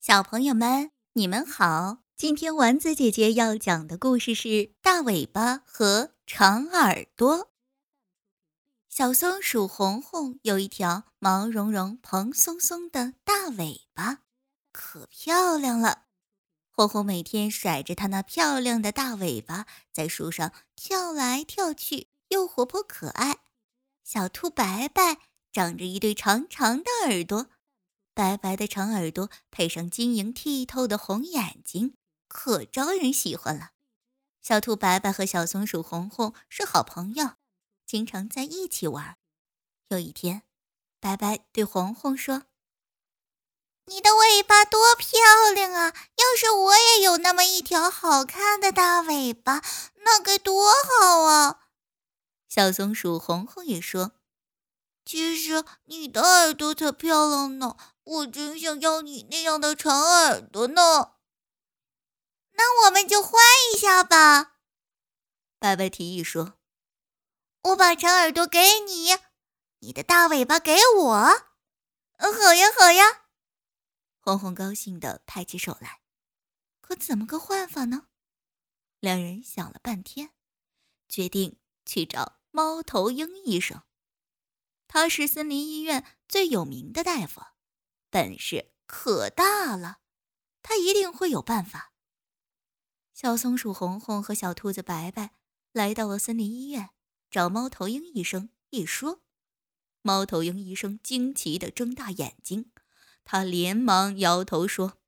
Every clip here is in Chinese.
小朋友们，你们好！今天丸子姐姐要讲的故事是《大尾巴和长耳朵》。小松鼠红红有一条毛茸茸、蓬松松的大尾巴，可漂亮了。红红每天甩着它那漂亮的大尾巴，在树上跳来跳去，又活泼可爱。小兔白白长着一对长长的耳朵，白白的长耳朵配上晶莹剔透的红眼睛，可招人喜欢了。小兔白白和小松鼠红红是好朋友，经常在一起玩。有一天，白白对红红说：“你的尾巴多漂亮啊！要是我也有那么一条好看的大尾巴，那该多好啊！”小松鼠红红也说：“其实你的耳朵才漂亮呢，我真想要你那样的长耳朵呢。”那我们就换一下吧。”白白提议说，“我把长耳朵给你，你的大尾巴给我。”“嗯好呀，好呀！”红红高兴地拍起手来。可怎么个换法呢？两人想了半天，决定去找。猫头鹰医生，他是森林医院最有名的大夫，本事可大了，他一定会有办法。小松鼠红红和小兔子白白来到了森林医院，找猫头鹰医生。一说，猫头鹰医生惊奇地睁大眼睛，他连忙摇头说：“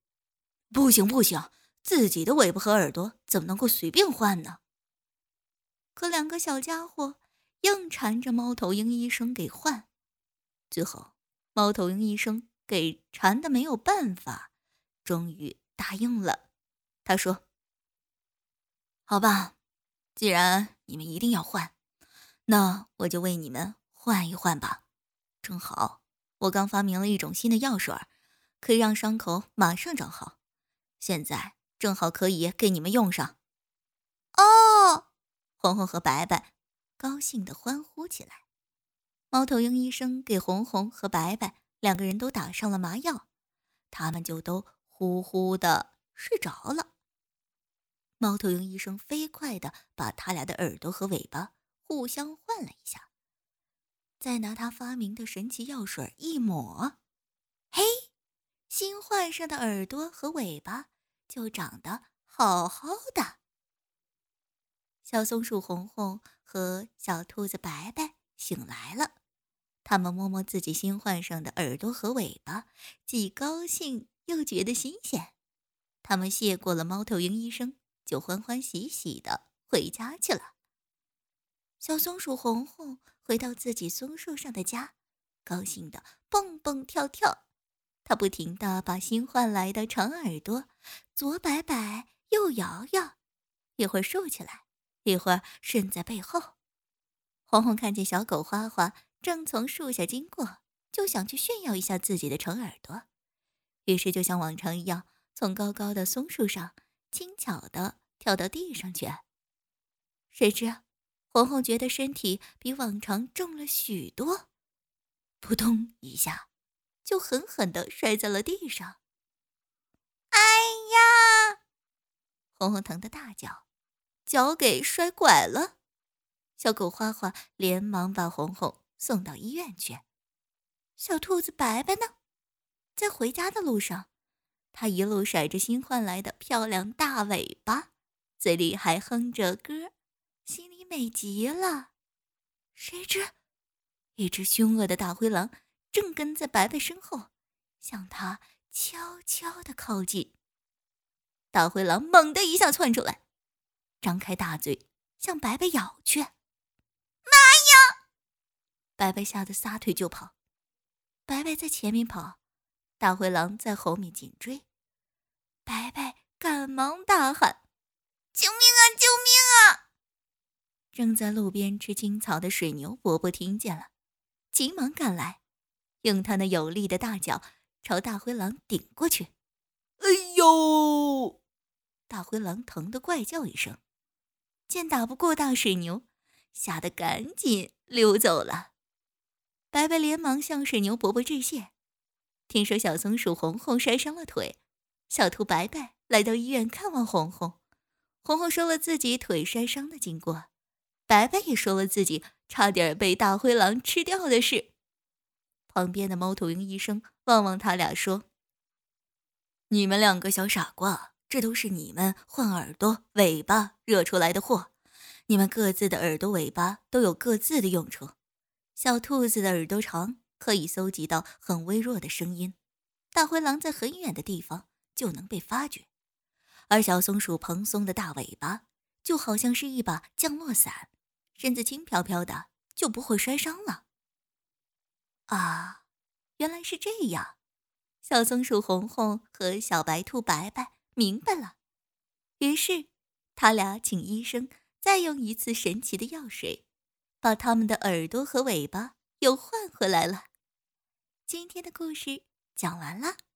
不行，不行，自己的尾巴和耳朵怎么能够随便换呢？”可两个小家伙。硬缠着猫头鹰医生给换，最后猫头鹰医生给缠的没有办法，终于答应了。他说：“好吧，既然你们一定要换，那我就为你们换一换吧。正好我刚发明了一种新的药水，可以让伤口马上长好，现在正好可以给你们用上。”哦，红红和白白。高兴的欢呼起来。猫头鹰医生给红红和白白两个人都打上了麻药，他们就都呼呼的睡着了。猫头鹰医生飞快的把他俩的耳朵和尾巴互相换了一下，再拿他发明的神奇药水一抹，嘿，新换上的耳朵和尾巴就长得好好的。小松鼠红红和小兔子白白醒来了，他们摸摸自己新换上的耳朵和尾巴，既高兴又觉得新鲜。他们谢过了猫头鹰医生，就欢欢喜喜的回家去了。小松鼠红红回到自己松树上的家，高兴的蹦蹦跳跳。它不停的把新换来的长耳朵左摆摆，右摇摇，一会儿竖起来。一会儿顺在背后，红红看见小狗花花正从树下经过，就想去炫耀一下自己的长耳朵，于是就像往常一样，从高高的松树上轻巧的跳到地上去。谁知红红觉得身体比往常重了许多，扑通一下，就狠狠的摔在了地上。哎呀！红红疼得大叫。脚给摔拐了，小狗花花连忙把红红送到医院去。小兔子白白呢，在回家的路上，它一路甩着新换来的漂亮大尾巴，嘴里还哼着歌，心里美极了。谁知，一只凶恶的大灰狼正跟在白白身后，向它悄悄地靠近。大灰狼猛地一下窜出来。张开大嘴向白白咬去，白白吓得撒腿就跑。白白在前面跑，大灰狼在后面紧追。白白赶忙大喊：“救命啊！救命啊！”正在路边吃青草的水牛伯伯听见了，急忙赶来，用他那有力的大脚朝大灰狼顶过去。哎呦！大灰狼疼得怪叫一声。见打不过大水牛，吓得赶紧溜走了。白白连忙向水牛伯伯致谢。听说小松鼠红红摔伤了腿，小兔白白来到医院看望红红。红红说了自己腿摔伤的经过，白白也说了自己差点被大灰狼吃掉的事。旁边的猫头鹰医生望望他俩说：“你们两个小傻瓜，这都是你们换耳朵、尾巴惹出来的祸。你们各自的耳朵、尾巴都有各自的用处。小兔子的耳朵长，可以搜集到很微弱的声音；大灰狼在很远的地方就能被发觉。”而小松鼠蓬松的大尾巴就好像是一把降落伞，身子轻飘飘的，就不会摔伤了。啊，原来是这样！小松鼠红红和小白兔白白明白了，于是他俩请医生再用一次神奇的药水，把他们的耳朵和尾巴又换回来了。今天的故事讲完了。